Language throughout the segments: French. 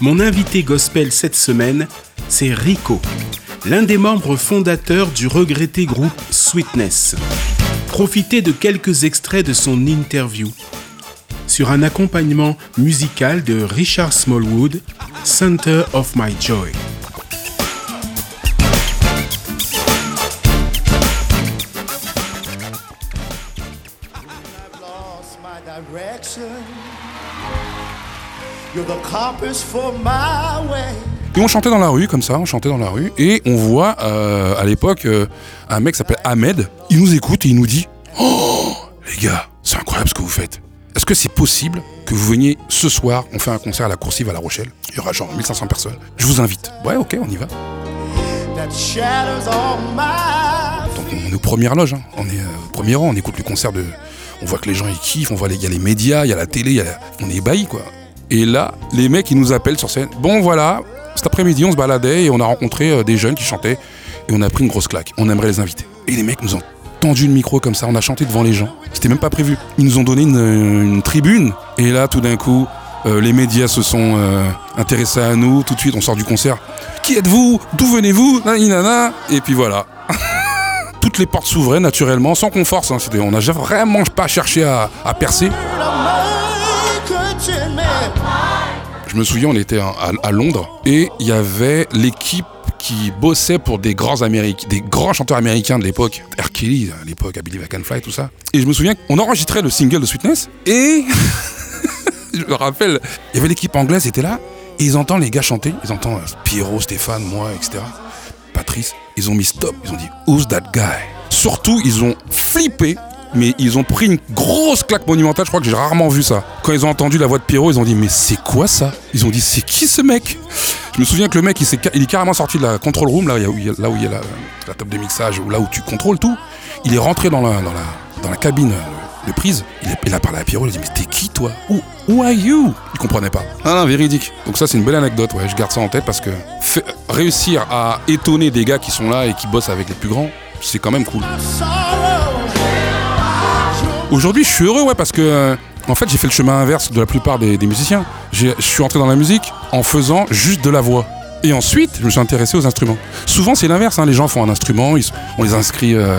Mon invité gospel cette semaine, c'est Rico, l'un des membres fondateurs du regretté groupe Sweetness. Profitez de quelques extraits de son interview sur un accompagnement musical de Richard Smallwood, Center of My Joy. Et on chantait dans la rue comme ça, on chantait dans la rue et on voit euh, à l'époque euh, un mec qui s'appelle Ahmed. Il nous écoute et il nous dit Oh les gars, c'est incroyable ce que vous faites. Est-ce que c'est possible que vous veniez ce soir, on fait un concert à la Coursive à La Rochelle? Il y aura genre 1500 personnes. Je vous invite. Ouais, ok, on y va. Donc on est aux premières loges, hein. on est euh, au premier rang, on écoute le concert de. On voit que les gens ils kiffent, on voit il y a les médias, il y a la télé, il y a on est ébahis quoi. Et là, les mecs ils nous appellent sur scène. Bon voilà, cet après-midi on se baladait et on a rencontré euh, des jeunes qui chantaient et on a pris une grosse claque. On aimerait les inviter. Et les mecs nous ont tendu le micro comme ça, on a chanté devant les gens. C'était même pas prévu. Ils nous ont donné une, une tribune et là tout d'un coup. euh, les médias se sont euh, intéressés à nous, tout de suite on sort du concert. Qui êtes-vous? D'où venez-vous? Et puis voilà. Toutes les portes s'ouvraient naturellement, sans qu'on force. on n'a vraiment pas cherché à percer. Je me souviens, on était à, Londres et il y avait l'équipe qui bossait pour des grands Américains, des grands chanteurs américains de l'époque, R. À l'époque, I Believe I Can Fly, tout ça. Et je me souviens qu'on enregistrait le single de Sweetness et je me rappelle, il y avait l'équipe anglaise qui était là et ils entendent les gars chanter, ils entendent euh, Pierrot, Stéphane, moi, etc. Patrice, ils ont mis stop, ils ont dit Who's that guy? Surtout, ils ont flippé, mais ils ont pris une grosse claque monumentale. Je crois que j'ai rarement vu ça. Quand ils ont entendu la voix de Pierrot, ils ont dit Mais c'est quoi ça? Ils ont dit C'est qui ce mec? Je me souviens que le mec, il, est carrément sorti de la control room, là où il y a, où où la, table de mixage, là où tu contrôles tout. Il est rentré dans la, cabine de prise. Il, a parlé à Pierrot, il a dit Mais t'es qui toi? Who, who are you? Il comprenait pas. Ah non, véridique. Donc ça, c'est une belle anecdote, ouais. Je garde ça en tête parce que réussir à étonner des gars qui sont là et qui bossent avec les plus grands, c'est quand même cool. Aujourd'hui, je suis heureux, ouais, parce que euh, en fait, j'ai fait le chemin inverse de la plupart des, musiciens. Je suis entré dans la musique en faisant juste de la voix. Et ensuite, je me suis intéressé aux instruments. Souvent, c'est l'inverse. hein. Les gens font un instrument, on les inscrit euh,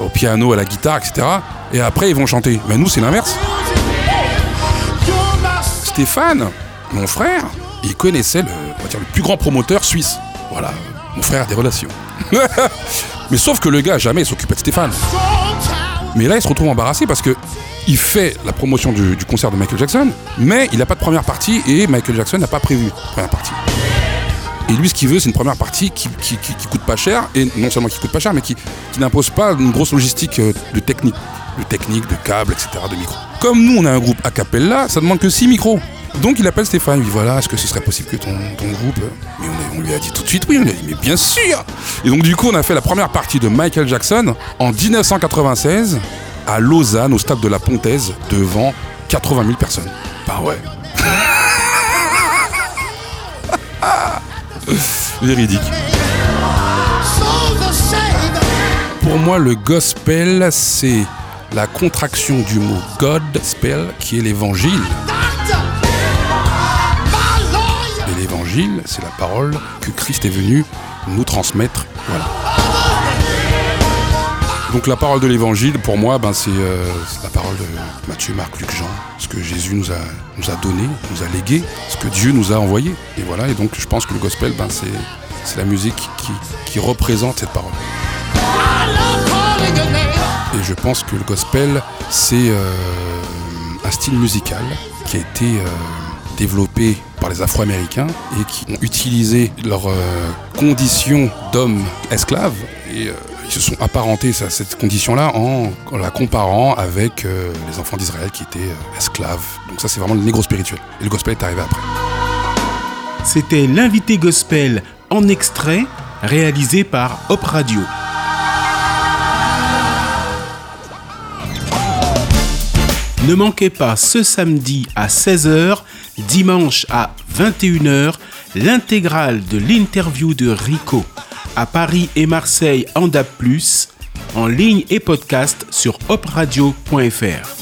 au piano, à la guitare, etc. Et après, ils vont chanter. Mais nous, c'est l'inverse. Stéphane, mon frère, il connaissait le, on va dire, le plus grand promoteur suisse. Voilà, mon frère a des relations. Mais sauf que le gars, jamais il s'occupait de Stéphane. Mais là, il se retrouve embarrassé parce que il fait la promotion du, concert de Michael Jackson, mais il n'a pas de première partie et Michael Jackson n'a pas prévu de première partie. Et lui, ce qu'il veut, c'est une première partie qui, coûte pas cher, et non seulement qui coûte pas cher, mais qui, qui n'impose pas une grosse logistique euh, de technique, de technique, de câbles, etc., de micros. Comme nous, on a un groupe a cappella, ça demande que 6 micros. Donc il appelle Stéphane, il dit voilà, est-ce que ce serait possible que ton, ton groupe. Mais on, lui a dit tout de suite oui, on lui a dit mais bien sûr Et donc du coup, on a fait la première partie de Michael Jackson en 1996 à Lausanne, au stade de la Pontaise, devant 80 000 personnes. Bah ouais. Véridique. Pour moi, le gospel, c'est la contraction du mot God spell, qui est l'évangile. C'est la parole que Christ est venu nous transmettre. Voilà. Donc la parole de l'évangile, pour moi, ben, c'est euh, c'est la parole de Matthieu, Marc, Luc, Jean. Ce que Jésus nous a, nous a donné, nous a légué, ce que Dieu nous a envoyé. Et voilà, et donc je pense que le gospel, ben, c'est c'est la musique qui, qui représente cette parole. Et je pense que le gospel, c'est euh, un style musical qui a été euh, développé par les Afro-Américains et qui ont utilisé leurs euh, conditions d'hommes esclaves et euh, ils se sont apparentés à cette condition-là en, la comparant avec euh, les enfants d'Israël qui étaient esclaves. Donc ça, c'est vraiment le négro spirituel. Et le gospel est arrivé après. C'était l'invité gospel en extrait réalisé par Hop Radio. Ne manquez pas ce samedi à 16h, dimanche à 21h, l'intégrale de l'interview de Rico à Paris et Marseille en DAB+, en ligne et podcast sur hopradio.fr.